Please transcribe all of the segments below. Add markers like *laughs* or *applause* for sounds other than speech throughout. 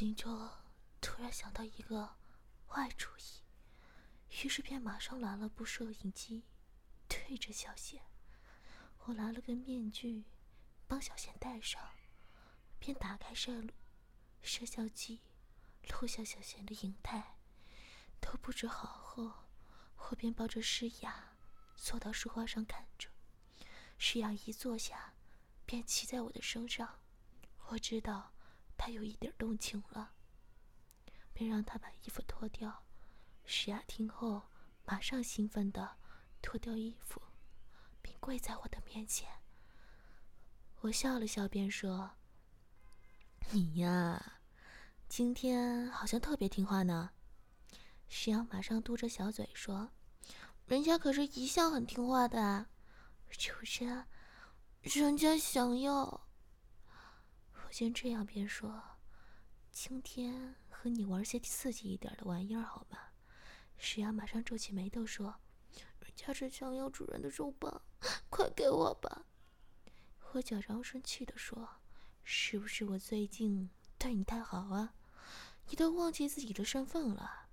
心中突然想到一个坏主意，于是便马上拿了部摄影机，对着小贤。我拿了个面具，帮小贤戴上，便打开摄录摄像机，录下小贤的影态。都布置好后，我便抱着诗雅坐到书画上看着。诗雅一坐下，便骑在我的身上。我知道。他有一点动情了，便让他把衣服脱掉。石雅听后，马上兴奋地脱掉衣服，并跪在我的面前。我笑了笑，便说：“你呀，今天好像特别听话呢。”石阳马上嘟着小嘴说：“人家可是一向很听话的啊，主人，人家想要。”我先这样便说：“今天和你玩些刺激一点的玩意儿，好吗？”石雅马上皱起眉头说：“人家是想要主人的肉棒，快给我吧！”我假装生气的说：“是不是我最近对你太好啊？你都忘记自己的身份了？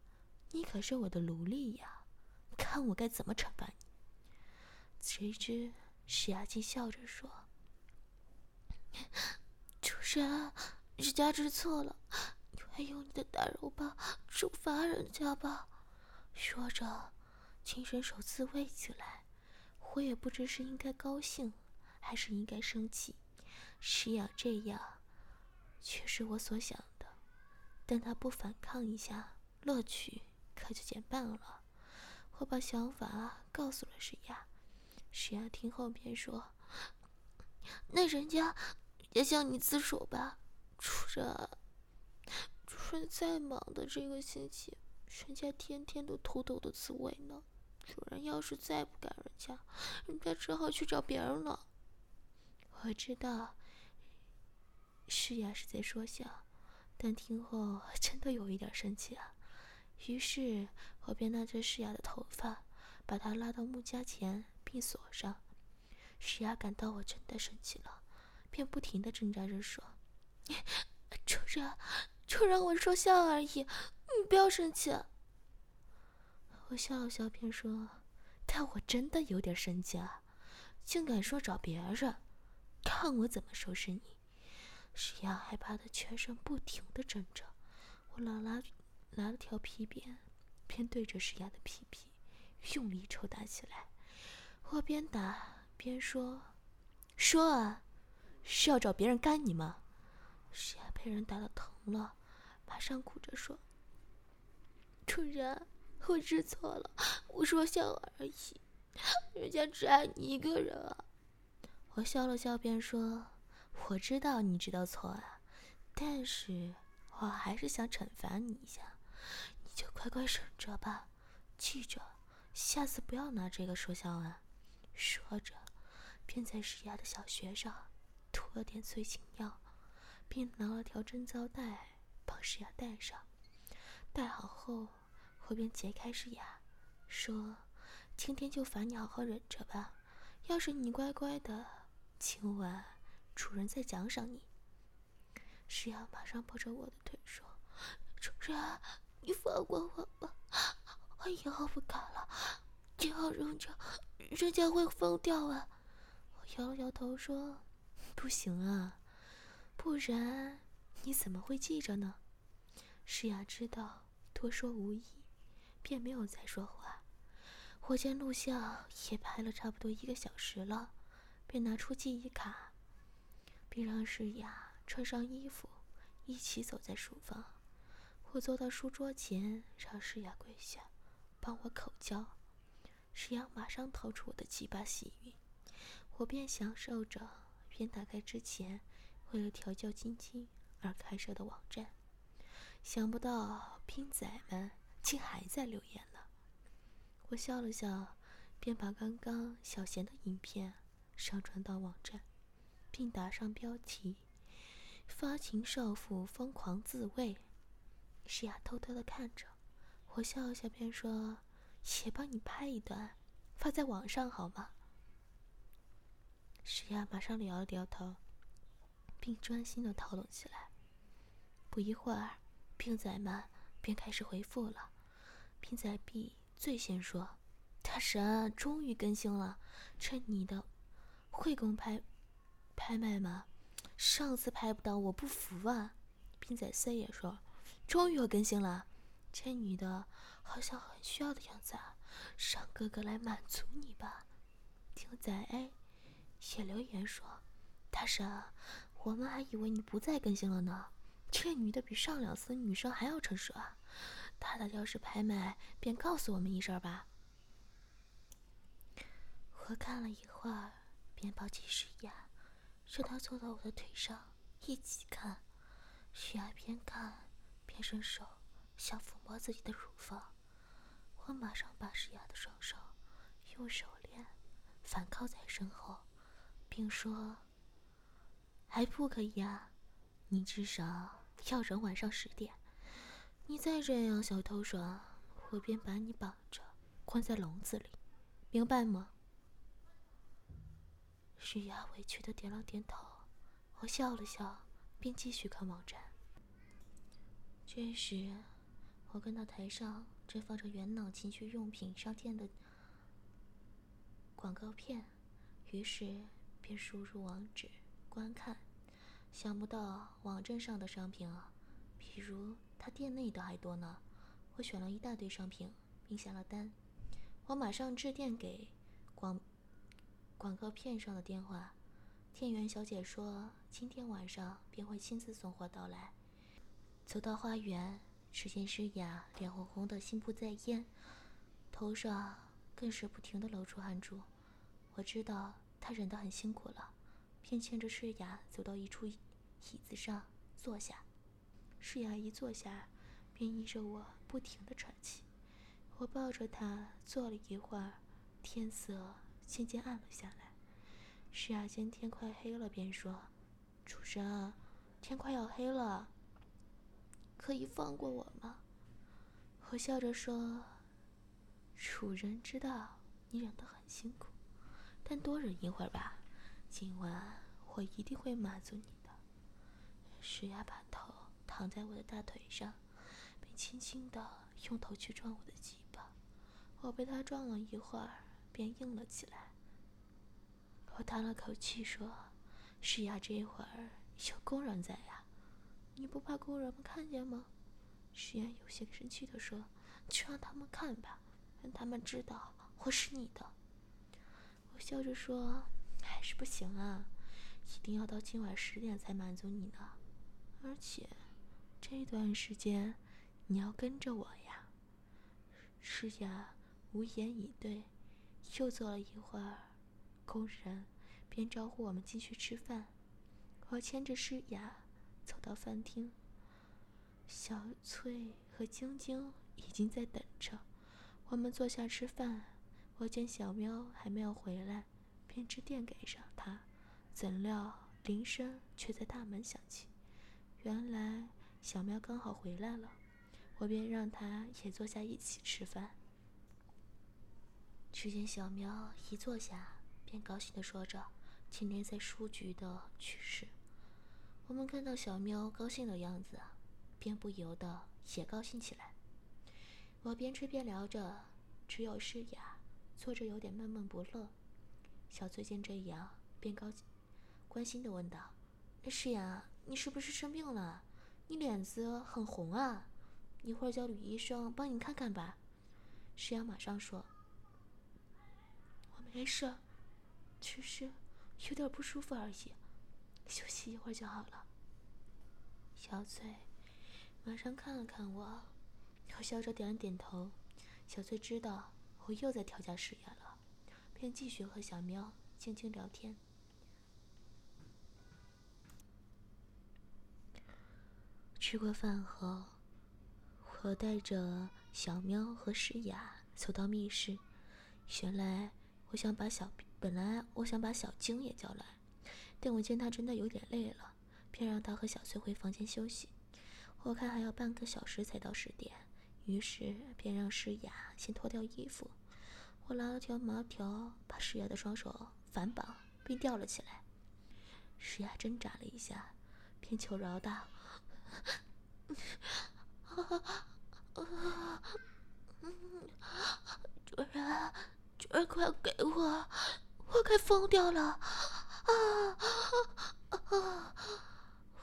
你可是我的奴隶呀！看我该怎么惩罚你！”谁知石雅竟笑着说。主人，人家知错了，你会用你的大肉棒处罚人家吧？说着，竟伸手自慰起来。我也不知是应该高兴，还是应该生气。石雅这样，却是我所想的。但他不反抗一下，乐趣可就减半了。我把想法告诉了石雅，石雅听后便说：“那人家……”也向你自首吧，主人。主人再忙的这个星期，人家天天都偷偷的自慰呢。主人要是再不赶人家，人家只好去找别人了。我知道，诗雅是在说笑，但听后 *laughs* 真的有一点生气啊。于是我便拉着诗雅的头发，把她拉到木架前并锁上。诗雅感到我真的生气了。便不停的挣扎着说：“主人，主人，我说笑而已，你不要生气。”我笑了笑，便说：“但我真的有点生气啊，竟敢说找别人，看我怎么收拾你！”石雅害怕的全身不停的挣扎，我拿拉拿了条皮鞭，便对着石雅的屁屁用力抽打起来。我边打边说：“说啊！”是要找别人干你吗？是啊，被人打的疼了，马上哭着说：“主人，我知错了，我说笑而已，人家只爱你一个人啊。”我笑了笑，便说：“我知道你知道错了，但是我还是想惩罚你一下，你就乖乖忍着吧，记着，下次不要拿这个说笑啊。”说着，便在石牙的小穴上。喝点催情药，并拿了条贞操带帮诗雅戴上。戴好后，我便解开诗雅，说：“今天就罚你好好忍着吧。要是你乖乖的，今晚主人再奖赏你。”诗雅马上抱着我的腿说：“主人，你放过我吧，我以后不敢了。这样忍着，人家会疯掉啊！”我摇了摇头说。不行啊，不然你怎么会记着呢？诗雅知道多说无益，便没有再说话。我见录像也拍了差不多一个小时了，便拿出记忆卡，并让诗雅穿上衣服，一起走在书房。我坐到书桌前，让诗雅跪下，帮我口交。诗雅马上掏出我的鸡巴洗浴，我便享受着。便打开之前为了调教晶晶而开设的网站，想不到拼仔们竟还在留言呢。我笑了笑，便把刚刚小贤的影片上传到网站，并打上标题：“发情少妇疯狂自慰。”诗雅偷偷的看着，我笑了笑，便说：“也帮你拍一段，发在网上好吗？”石亚马上摇了摇头，并专心的讨论起来。不一会儿，病仔们便开始回复了。病仔 B 最先说：“大神终于更新了，这你的会公拍拍卖吗？上次拍不到，我不服啊！”病仔 C 也说：“终于有更新了，这女的好像很需要的样子啊，让哥哥来满足你吧。”听仔 A 写留言说：“大神，我们还以为你不再更新了呢。”这女的比上两次女生还要成熟啊！她的要是拍卖，便告诉我们一声吧。我看了一会儿，便抱起诗雅，让她坐到我的腿上一起看。诗雅边看边伸手想抚摸自己的乳房，我马上把诗雅的双手用手链反靠在身后，听说：“还不可以啊！”你至少要忍晚上十点。你再这样小偷耍，我便把你绑着关在笼子里，明白吗？石雅委屈的点了点头。我笑了笑，便继续看网站。这时，我看到台上正放着元朗情趣用品商店的广告片，于是便输入网址观看。想不到网站上的商品啊，比如他店内的还多呢。我选了一大堆商品，并下了单。我马上致电给广广告片上的电话，店员小姐说今天晚上便会亲自送货到来。走到花园，只见诗雅脸红红的，心不在焉，头上更是不停的流出汗珠。我知道他忍得很辛苦了，便牵着诗雅走到一处。椅子上坐下，诗雅一坐下，便依着我不停的喘气。我抱着她坐了一会儿，天色渐渐暗了下来。诗雅见天快黑了，便说：“主人，天快要黑了，可以放过我吗？”我笑着说：“主人知道你忍得很辛苦，但多忍一会儿吧。今晚我一定会满足你的。”石雅把头躺在我的大腿上，并轻轻地用头去撞我的鸡巴。我被他撞了一会儿，便硬了起来。我叹了口气说：“石雅，这一会儿有工人在呀，你不怕工人们看见吗？”石雅有些生气地说：“就让他们看吧，让他们知道我是你的。”我笑着说：“还是不行啊，一定要到今晚十点才满足你呢。”而且，这段时间你要跟着我呀。诗雅无言以对。又坐了一会儿，工人便招呼我们进去吃饭。我牵着诗雅走到饭厅，小翠和晶晶已经在等着。我们坐下吃饭。我见小喵还没有回来，便致电给上他，怎料铃声却在大门响起。原来小喵刚好回来了，我便让它也坐下一起吃饭。只见小喵一坐下，便高兴地说着今天在书局的趣事。我们看到小喵高兴的样子，便不由得也高兴起来。我边吃边聊着，只有诗雅坐着有点闷闷不乐。小翠见这样，便高关心的问道：“诗雅。”你是不是生病了？你脸子很红啊！一会儿叫吕医生帮你看看吧。诗阳马上说：“我没事，只是有点不舒服而已，休息一会儿就好了。”小翠马上看了看我，我笑着点了点头。小翠知道我又在调教诗雅了，便继续和小喵静静聊天。吃过饭后，我带着小喵和诗雅走到密室，原来我想把小本来我想把小晶也叫来，但我见他真的有点累了，便让他和小翠回房间休息。我看还要半个小时才到十点，于是便让诗雅先脱掉衣服。我拿了条麻条，把石雅的双手反绑并吊了起来。石雅挣扎了一下，便求饶道：“主人，主人，快给我，我快疯掉了！”啊啊！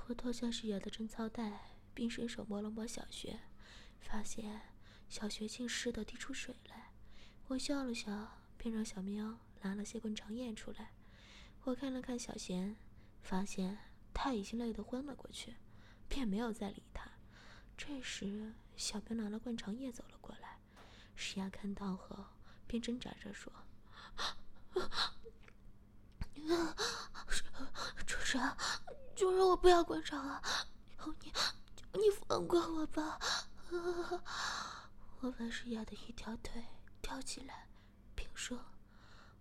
我脱下石雅的贞操带。并伸手摸了摸小穴，发现小穴竟湿的滴出水来。我笑了笑，便让小喵拿了些灌肠液出来。我看了看小贤，发现他已经累得昏了过去，便没有再理他。这时，小喵拿了灌肠液走了过来。石雅看到后，便挣扎着说：“主人，主人，我不要灌肠啊！求你。”求你放过我吧！我把诗雅的一条腿吊起来，并说：“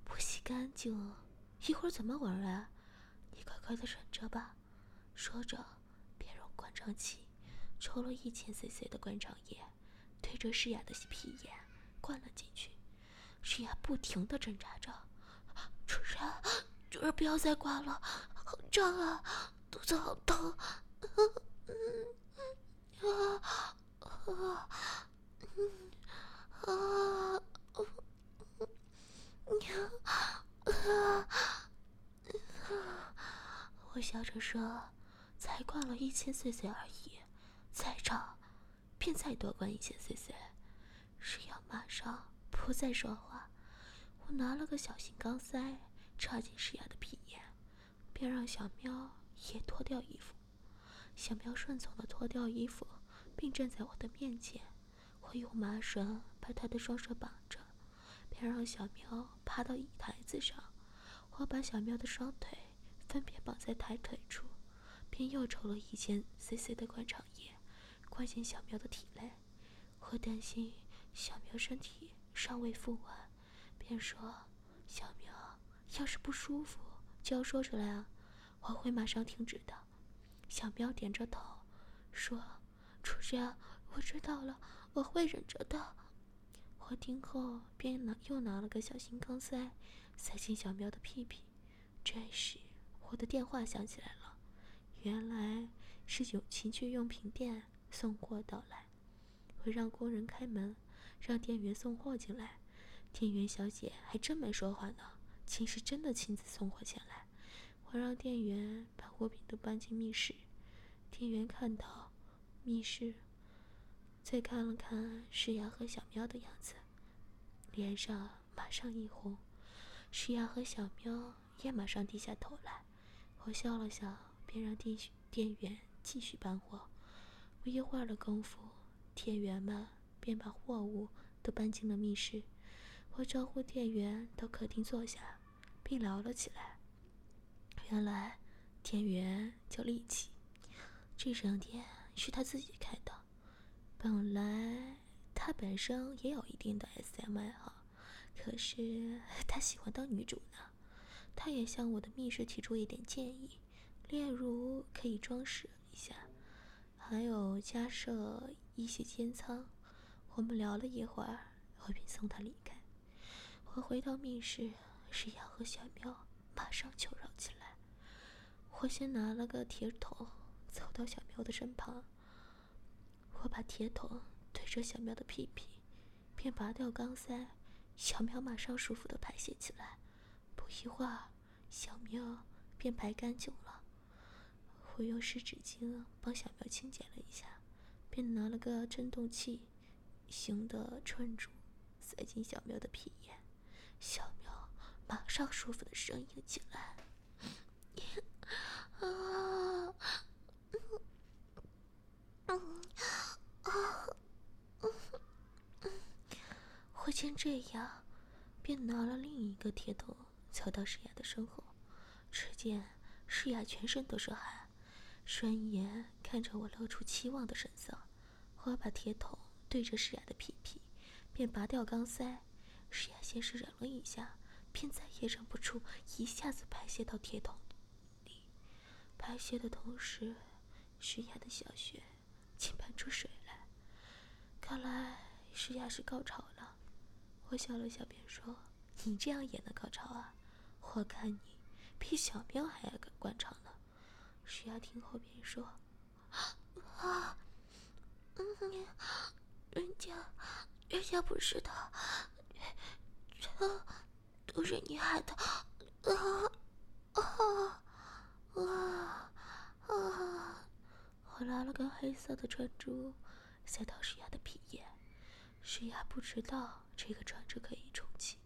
不洗干净，一会儿怎么玩啊？你乖乖的忍着吧。”说着，便用灌肠器抽了一千 cc 的灌肠液，对着诗雅的屁眼灌了进去。诗雅不停的挣扎着：“主人，主人，不要再灌了，好胀啊，肚子好疼。”啊啊嗯啊啊啊！我笑着说：“才灌了一千 cc 而已，再长便再多灌一千 cc。”石阳马上不再说话。我拿了个小型钢塞插进石雅的屁眼，便让小喵也脱掉衣服。小喵顺从的脱掉衣服，并站在我的面前。我用麻绳把它的双手绑着，便让小喵爬到椅子上。我把小喵的双腿分别绑在抬腿处，便又抽了一千 cc 的灌肠液，灌进小喵的体内。我担心小喵身体尚未复完，便说：“小喵要是不舒服，就要说出来啊，我会马上停止的。”小喵点着头，说：“主人，我知道了，我会忍着的。”我听后便拿又拿了个小型钢塞，塞进小喵的屁屁。这时，我的电话响起来了，原来是有情趣用品店送货到来。我让工人开门，让店员送货进来。店员小姐还真没说话呢，竟是真的亲自送货前来。我让店员把货品都搬进密室。店员看到密室，再看了看诗雅和小喵的样子，脸上马上一红。诗雅和小喵也马上低下头来。我笑了笑，便让店店员继续搬货。不一会儿的功夫，店员们便把货物都搬进了密室。我招呼店员到客厅坐下，并聊了起来。原来，店员叫力气。这商店是他自己开的。本来他本身也有一定的 SM 爱好，可是他喜欢当女主呢。他也向我的密室提出一点建议，例如可以装饰一下，还有加设一些监仓。我们聊了一会儿，我便送他离开。我回到密室，石瑶和小喵马上求饶起来。我先拿了个铁桶。走到小喵的身旁，我把铁桶对着小喵的屁屁，便拔掉钢塞，小喵马上舒服的排泄起来。一会儿，小喵便排干净了。我用湿纸巾帮小喵清洁了一下，便拿了个震动器型的串珠塞进小喵的屁眼，小喵马上舒服的呻吟起来。啊！嗯嗯嗯，我见这样，便拿了另一个铁桶，凑到诗雅的身后。只见诗雅全身都是汗，双眼看着我，露出期望的神色。我把铁桶对着诗雅的屁屁，便拔掉钢塞。诗雅先是忍了一下，便再也忍不住，一下子排泄到铁桶里。排泄的同时，诗雅的小穴竟喷出水来。看来诗雅是高潮了。我笑了笑，便说：“你这样也能高潮啊？我看你比小喵还要惯常呢。”石雅听后便说：“啊，嗯，人家，人家不是的，这都是你害的，啊啊啊啊！”我拿了根黑色的串珠，塞到石雅的皮眼。诗雅不知道这个串珠可以充气，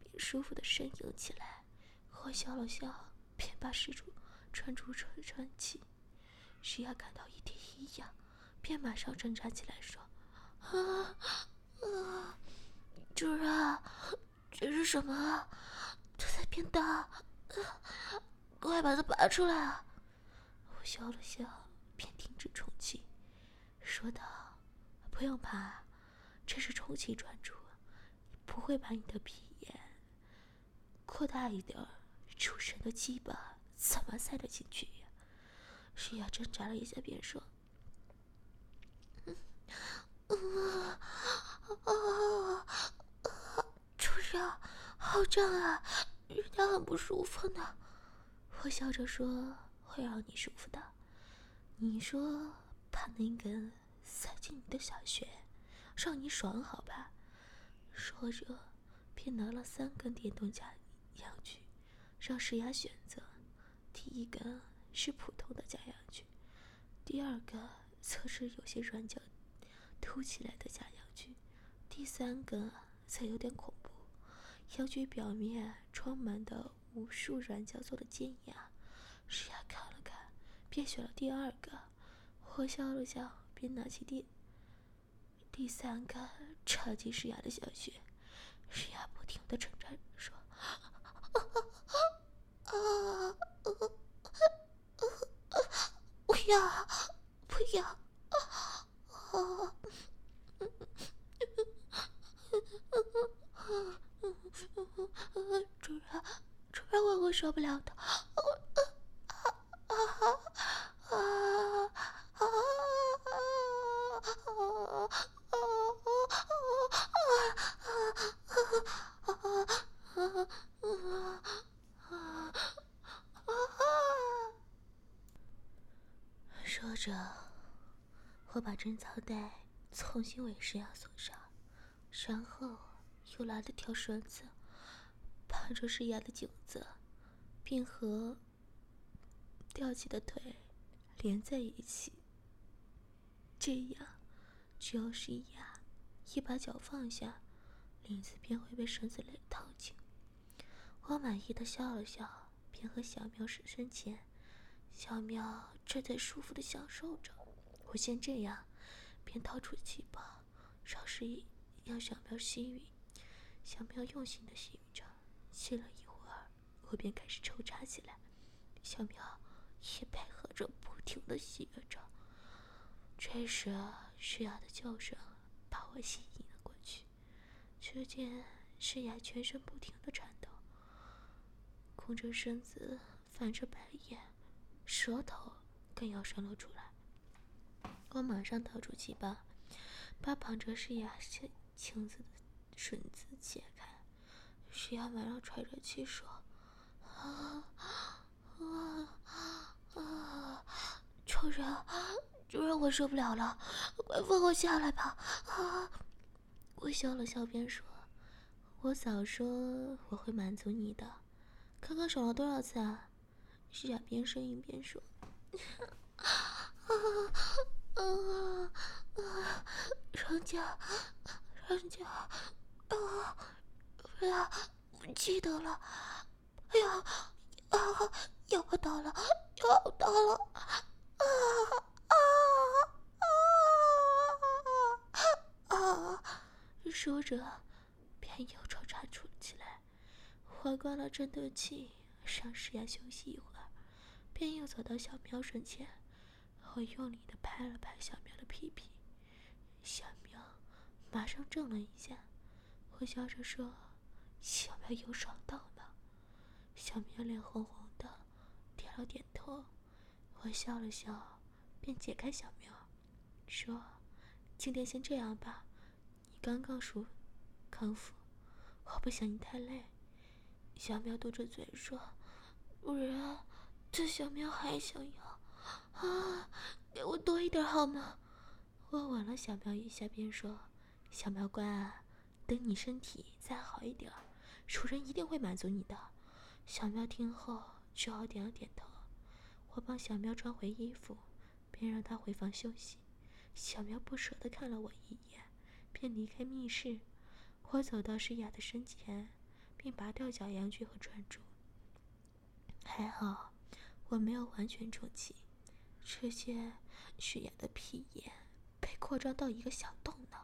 便舒服的呻吟起来。我笑了笑，便把石珠。穿出穿穿气，徐雅感到一点异样，便马上挣扎起来说：“啊啊，主人，这是什么？它在变大，快把它拔出来啊！”我笑了笑，便停止充气，说道：“不用怕，这是充气专注，不会把你的皮眼扩大一点儿，主人的鸡巴。”怎么塞得进去呀？石雅挣扎了一下，便说：“啊啊啊！主人，好胀啊，人家很不舒服呢。”我笑着说：“会让你舒服的。你说把那根塞进你的小穴，让你爽好吧？”说着，便拿了三根电动假阳具，让石雅选择。第一个是普通的假牙具，第二个则是有些软角凸起来的假牙具，第三个则有点恐怖，阳具表面装满的无数软胶做的尖牙。石雅看了看，便选了第二个。我笑了笑，便拿起第第三个插进石雅的小穴。石雅不停的挣扎着说：“！” *gasps* 不要，不要！啊！主人，主人，我会受不了的！把贞操带重新为石雅锁上，然后又拿了条绳子绑住石雅的颈子，并和吊起的腿连在一起。这样，只要石雅一把脚放下，领子便会被绳子勒套紧。我满意的笑了笑。便和小喵身身前，小喵正在舒服的享受着。我先这样，便掏出气包，尝试让小喵吸吮。小喵用心的吸吮着，吸了一会儿，我便开始抽插起来。小喵也配合着，不停的吸着。这时，诗雅的叫声把我吸引了过去。只见诗雅全身不停的颤抖。弓着身子，翻着白眼，舌头更要伸了出来。我马上掏出气包，把绑着诗雅颈子的绳子解开。石雅马上喘着气说：“啊啊啊！主人，主人，我受不了了，快放我下来吧！”啊！我笑了笑，边说：“我早说我会满足你的。”刚刚爽了多少次啊？诗雅边呻吟边说：*laughs* “啊啊啊！人家，人家，啊，不要，不记得了。哎呀，啊，要不到了，要到了！啊啊啊啊！”说着，便又抽插出起来。我关了战斗器，让石雅休息一会儿，便又走到小喵身前。我用力的拍了拍小喵的屁屁，小喵马上怔了一下，我笑着说：“小苗有爽到吗？”小苗脸红红的，点了点头。我笑了笑，便解开小苗，说：“今天先这样吧，你刚刚熟康复，我不想你太累。”小苗嘟着嘴说：“不然，这小苗还想要啊，给我多一点好吗？”我吻了小苗一下，便说：“小苗乖啊，等你身体再好一点，主人一定会满足你的。”小苗听后只好点了点头。我帮小苗穿回衣服，便让他回房休息。小苗不舍得看了我一眼，便离开密室。我走到诗雅的身前，并拔掉假阳具和串珠。还好，我没有完全充气，这些诗雅的屁眼被扩张到一个小洞呢。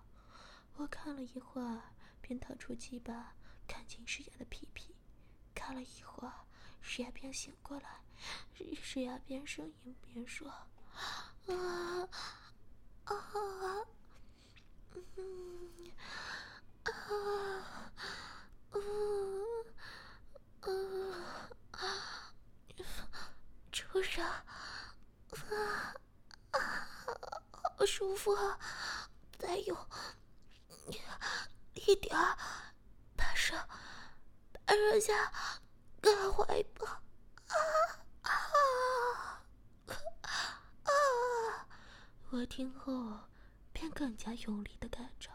我看了一会儿，便掏出鸡巴，看清诗雅的屁屁。看了一会儿，石雅便醒过来。石雅边呻吟边说：“啊啊，嗯啊嗯嗯啊，主人，啊，好舒服啊！再有一点儿，把手把人家盖怀抱。”啊啊啊我听后，便更加用力的干着。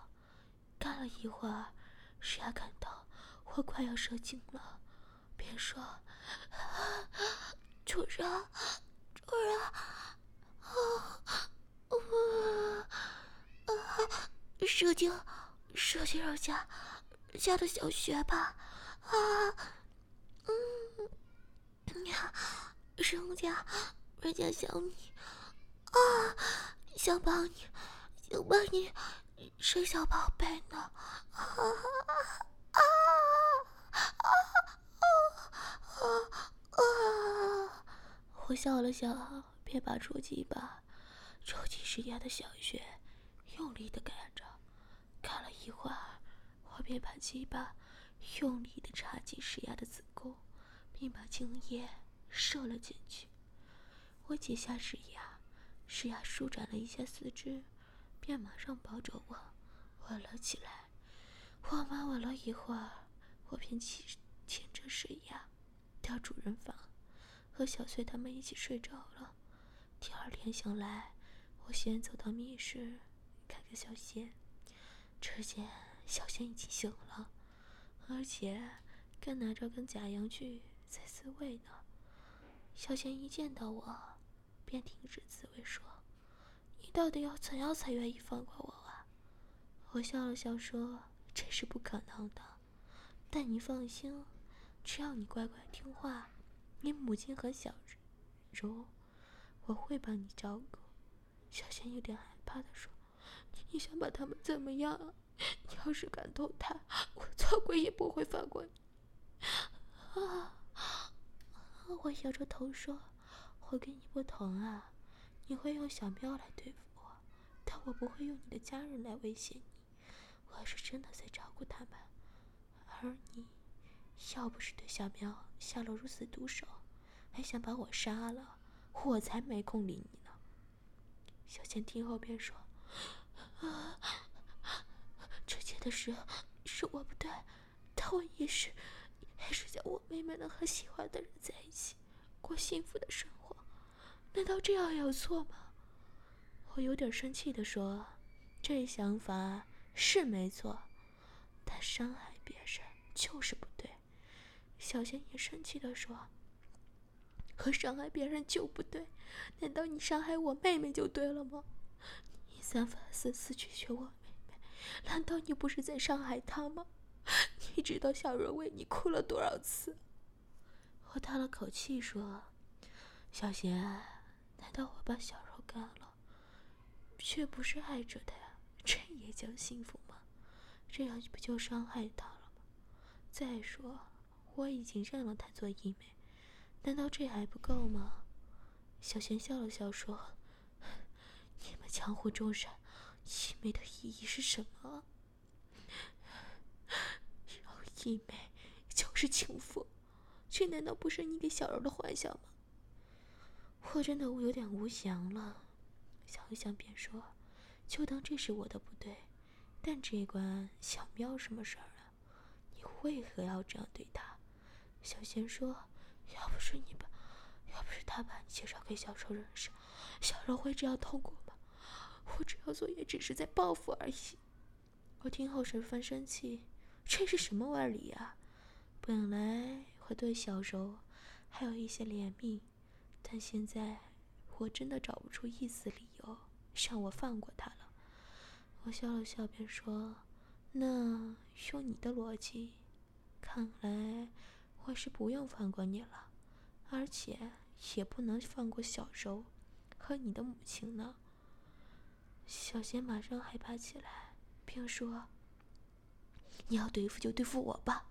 干了一会儿，石雅感到我快要射精了，便说：“ *laughs* 主人，主人，射精，射精人家，人家的小穴吧，啊，嗯，呀，人家，人家想你，啊。”想帮你，想帮你生小宝贝呢！啊啊啊啊啊！我笑了笑，便把出鸡巴抽进石雅的小穴，用力的干着。干了一会儿，我便把鸡巴用力的插进石雅的子宫，并把精液射了进去。我解下石雅。石雅舒展了一下四肢，便马上抱着我吻了起来。我们吻了一会儿，我便起牵着石雅到主人房，和小翠他们一起睡着了。第二天醒来，我先走到密室看看小贤，只见小贤已经醒了，而且更拿着根假阳具在自慰呢。小贤一见到我。便停止自慰，说：“你到底要怎样才愿意放过我啊？”我笑了笑说：“这是不可能的，但你放心，只要你乖乖听话，你母亲和小柔，我会帮你照顾。”小贤有点害怕的说：“你想把他们怎么样？你要是敢动他，我做鬼也不会放过你。”啊！我摇着头说。我跟你不同啊，你会用小喵来对付我，但我不会用你的家人来威胁你。我是真的在照顾他们，而你，要不是对小喵下了如此毒手，还想把我杀了，我才没空理你呢。小倩听后便说：“啊，之前的事是我不对，但我也是，还是想我妹妹能和喜欢的人在一起，过幸福的生活。”难道这样有错吗？我有点生气的说：“这想法是没错，但伤害别人就是不对。”小贤也生气的说：“和伤害别人就不对？难道你伤害我妹妹就对了吗？你三番四次拒绝我妹妹，难道你不是在伤害她吗？你知道小柔为你哭了多少次？”我叹了口气说：“小贤。”难道我把小柔干了，却不是爱着他呀？这也叫幸福吗？这样不就伤害她了吗？再说，我已经认了他做义妹，难道这还不够吗？小贤笑了笑说：“你们江湖中人，义妹的意义是什么？弟妹就是情妇，这难道不是你给小柔的幻想吗？我真的有点无祥了，想一想便说，就当这是我的不对。但这关小喵什么事儿啊？你为何要这样对他？小贤说：“要不是你把，要不是他把你介绍给小柔认识，小柔会这样痛苦吗？我这样做也只是在报复而已。”我听后十分生气，这是什么歪理呀？本来我对小柔还有一些怜悯，但现在我真的找不出一丝理由让我放过他了。我笑了笑，便说：“那用你的逻辑，看来我是不用放过你了，而且也不能放过小柔和你的母亲呢。”小贤马上害怕起来，并说：“你要对付就对付我吧，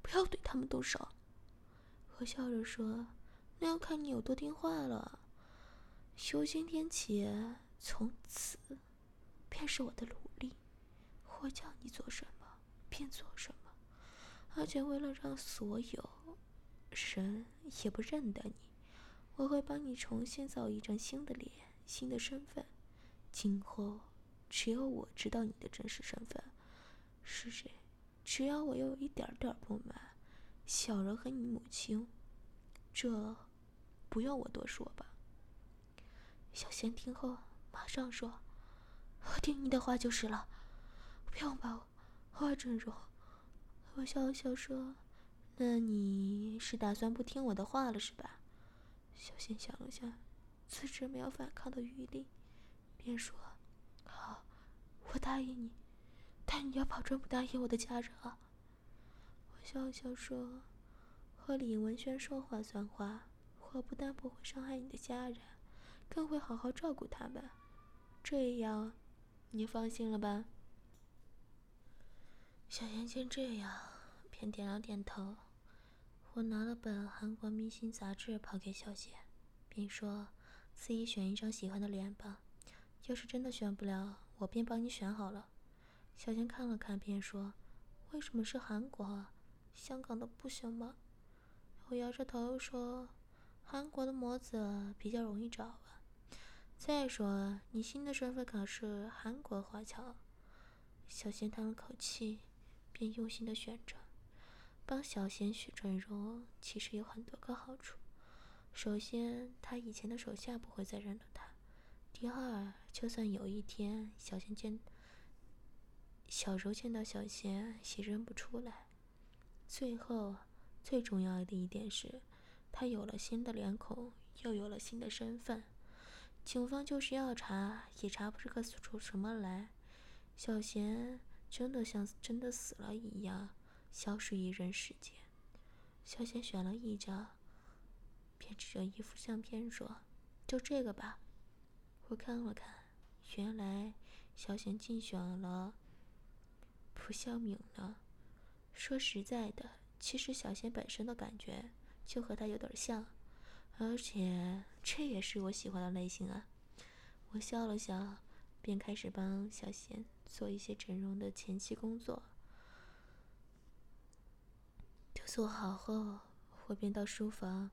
不要对他们动手。”我笑着说：“那要看你有多听话了。由今天起，从此……”便是我的奴隶，我叫你做什么便做什么，而且为了让所有人也不认得你，我会帮你重新造一张新的脸、新的身份。今后只有我知道你的真实身份是谁。只要我有一点点不满，小柔和你母亲，这不用我多说吧？小贤听后马上说。我听你的话就是了，不用把我化整容。我笑笑说：“那你是打算不听我的话了是吧？”小仙想了想，自知没有反抗的余力，便说：“好，我答应你，但你要保证不答应我的家人啊。”我笑笑说：“和李文轩说话算话，我不但不会伤害你的家人，更会好好照顾他们，这样。”你放心了吧？小妍见这样，便点了点头。我拿了本韩国明星杂志抛给小贤，并说：“自己选一张喜欢的脸吧。要是真的选不了，我便帮你选好了。”小贤看了看，便说：“为什么是韩国？香港的不行吗？”我摇着头说：“韩国的模子比较容易找啊。”再说，你新的身份可是韩国华侨。小贤叹了口气，便用心的选着。帮小贤选整容，其实有很多个好处。首先，他以前的手下不会再认得他；第二，就算有一天小贤见小柔见到小贤，也认不出来。最后，最重要的一点是，他有了新的脸孔，又有了新的身份。警方就是要查，也查不出个出什么来。小贤真的像真的死了一样，消失于人世间。小贤选了一张，便指着一幅相片说：“就这个吧。”我看了看，原来小贤竞选了蒲孝敏呢。说实在的，其实小贤本身的感觉就和他有点像。而且这也是我喜欢的类型啊！我笑了笑，便开始帮小贤做一些整容的前期工作。都做好后，我便到书房，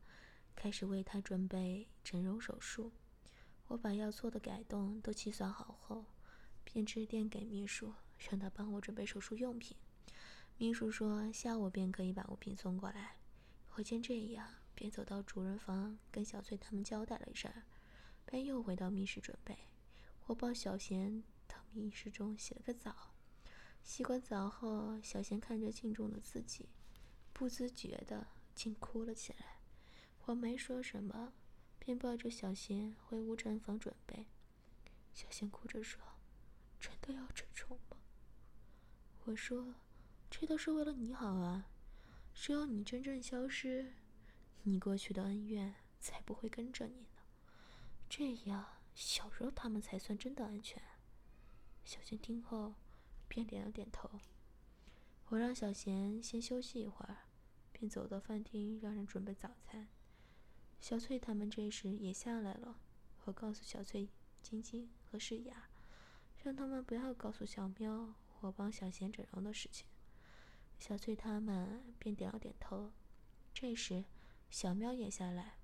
开始为他准备整容手术。我把要做的改动都计算好后，便致电给秘书，让他帮我准备手术用品。秘书说下午便可以把物品送过来。我见这样。便走到主人房，跟小翠他们交代了一声，便又回到密室准备。我帮小贤到密室中洗了个澡。洗完澡后，小贤看着镜中的自己，不自觉的竟哭了起来。我没说什么，便抱着小贤回无诊房准备。小贤哭着说：“真的要这种吗？”我说：“这都是为了你好啊，只有你真正消失。”你过去的恩怨才不会跟着你呢，这样小时候他们才算真的安全。小贤听后，便点了点头。我让小贤先休息一会儿，便走到饭厅让人准备早餐。小翠他们这时也下来了，我告诉小翠、晶晶和诗雅，让他们不要告诉小喵我帮小贤整容的事情。小翠他们便点了点头。这时，小喵也下来，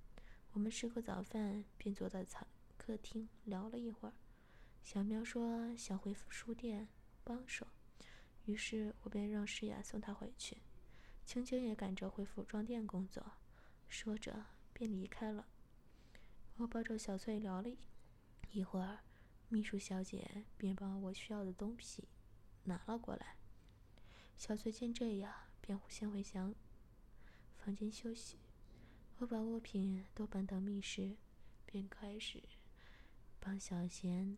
我们吃过早饭，便坐在餐客厅聊了一会儿。小喵说想回书店帮手，于是我便让诗雅送她回去。青青也赶着回服装店工作，说着便离开了。我抱着小翠聊了一会儿，秘书小姐便把我需要的东西拿了过来。小翠见这样，便先回房房间休息。我把物品都搬到密室，便开始帮小贤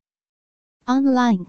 online。